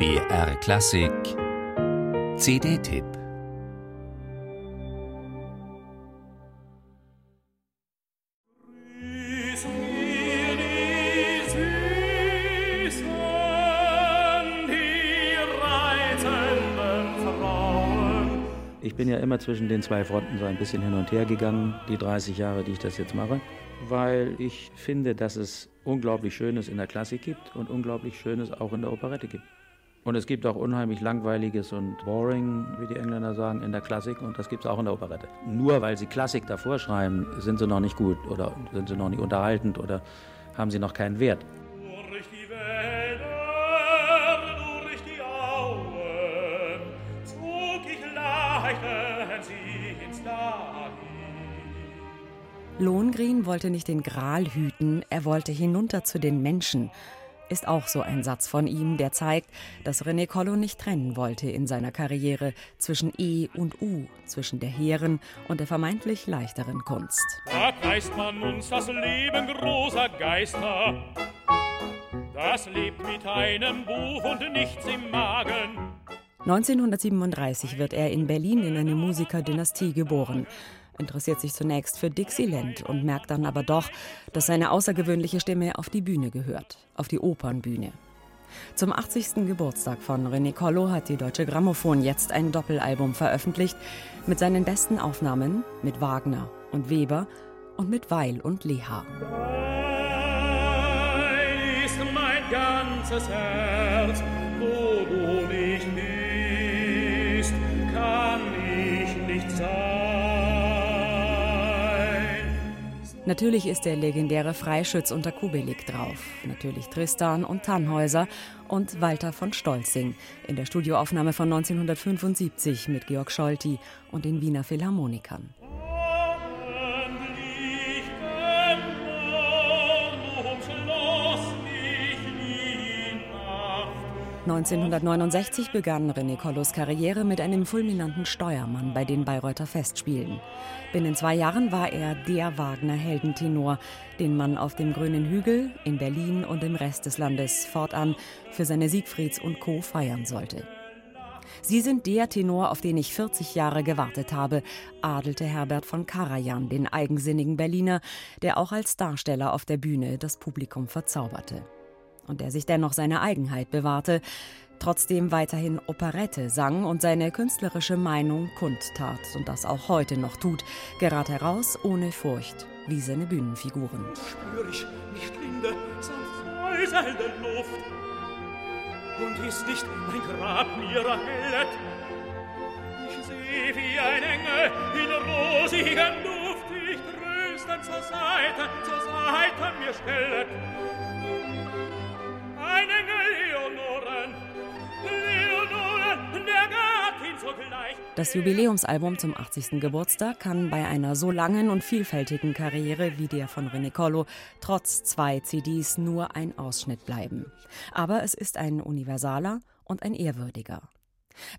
BR Klassik. CD-Tipp Ich bin ja immer zwischen den zwei Fronten so ein bisschen hin und her gegangen, die 30 Jahre, die ich das jetzt mache, weil ich finde, dass es unglaublich Schönes in der Klassik gibt und unglaublich Schönes auch in der Operette gibt. Und es gibt auch unheimlich langweiliges und boring, wie die Engländer sagen, in der Klassik und das gibt es auch in der Operette. Nur weil sie Klassik davor schreiben, sind sie noch nicht gut oder sind sie noch nicht unterhaltend oder haben sie noch keinen Wert. Lohengrin wollte nicht den Gral hüten, er wollte hinunter zu den Menschen. Ist auch so ein Satz von ihm, der zeigt, dass René Collo nicht trennen wollte in seiner Karriere zwischen E und U, zwischen der hehren und der vermeintlich leichteren Kunst. Da preist man uns das Leben großer Geister. Das lebt mit einem Buch und nichts im Magen. 1937 wird er in Berlin in eine Musikerdynastie geboren interessiert sich zunächst für Dixieland und merkt dann aber doch, dass seine außergewöhnliche Stimme auf die Bühne gehört, auf die Opernbühne. Zum 80. Geburtstag von René Collo hat die Deutsche Grammophon jetzt ein Doppelalbum veröffentlicht mit seinen besten Aufnahmen mit Wagner und Weber und mit Weil und Leha. Dein ist mein ganzes Herz, Natürlich ist der legendäre Freischütz unter Kubelik drauf. Natürlich Tristan und Tannhäuser und Walter von Stolzing in der Studioaufnahme von 1975 mit Georg Scholti und den Wiener Philharmonikern. 1969 begann René Collos Karriere mit einem fulminanten Steuermann bei den Bayreuther Festspielen. Binnen zwei Jahren war er der Wagner-Heldentenor, den man auf dem Grünen Hügel, in Berlin und im Rest des Landes fortan für seine Siegfrieds und Co. feiern sollte. Sie sind der Tenor, auf den ich 40 Jahre gewartet habe, adelte Herbert von Karajan, den eigensinnigen Berliner, der auch als Darsteller auf der Bühne das Publikum verzauberte und der sich dennoch seine Eigenheit bewahrte, trotzdem weiterhin Operette sang und seine künstlerische Meinung kundtat und das auch heute noch tut, gerade heraus ohne Furcht, wie seine Bühnenfiguren. Spür ich nicht linde, sanft säuselnde Luft und ist nicht mein Grab mir erhellet. Ich seh wie ein Engel in rosigem Duft, ich tröstend zur Seite, zur Seite mir stellet. Das Jubiläumsalbum zum 80. Geburtstag kann bei einer so langen und vielfältigen Karriere wie der von René Collo trotz zwei CDs nur ein Ausschnitt bleiben. Aber es ist ein universaler und ein ehrwürdiger.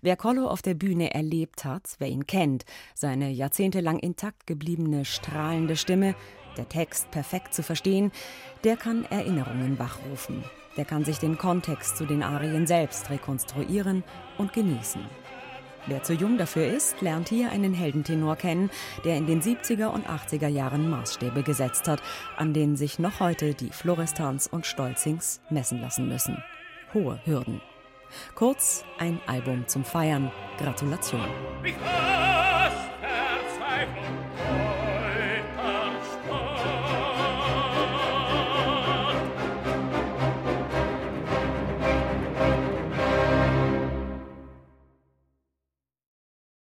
Wer Collo auf der Bühne erlebt hat, wer ihn kennt, seine jahrzehntelang intakt gebliebene strahlende Stimme, der Text perfekt zu verstehen, der kann Erinnerungen wachrufen. Der kann sich den Kontext zu den Arien selbst rekonstruieren und genießen. Wer zu jung dafür ist, lernt hier einen Heldentenor kennen, der in den 70er und 80er Jahren Maßstäbe gesetzt hat, an denen sich noch heute die Florestans und Stolzings messen lassen müssen. Hohe Hürden. Kurz ein Album zum Feiern. Gratulation.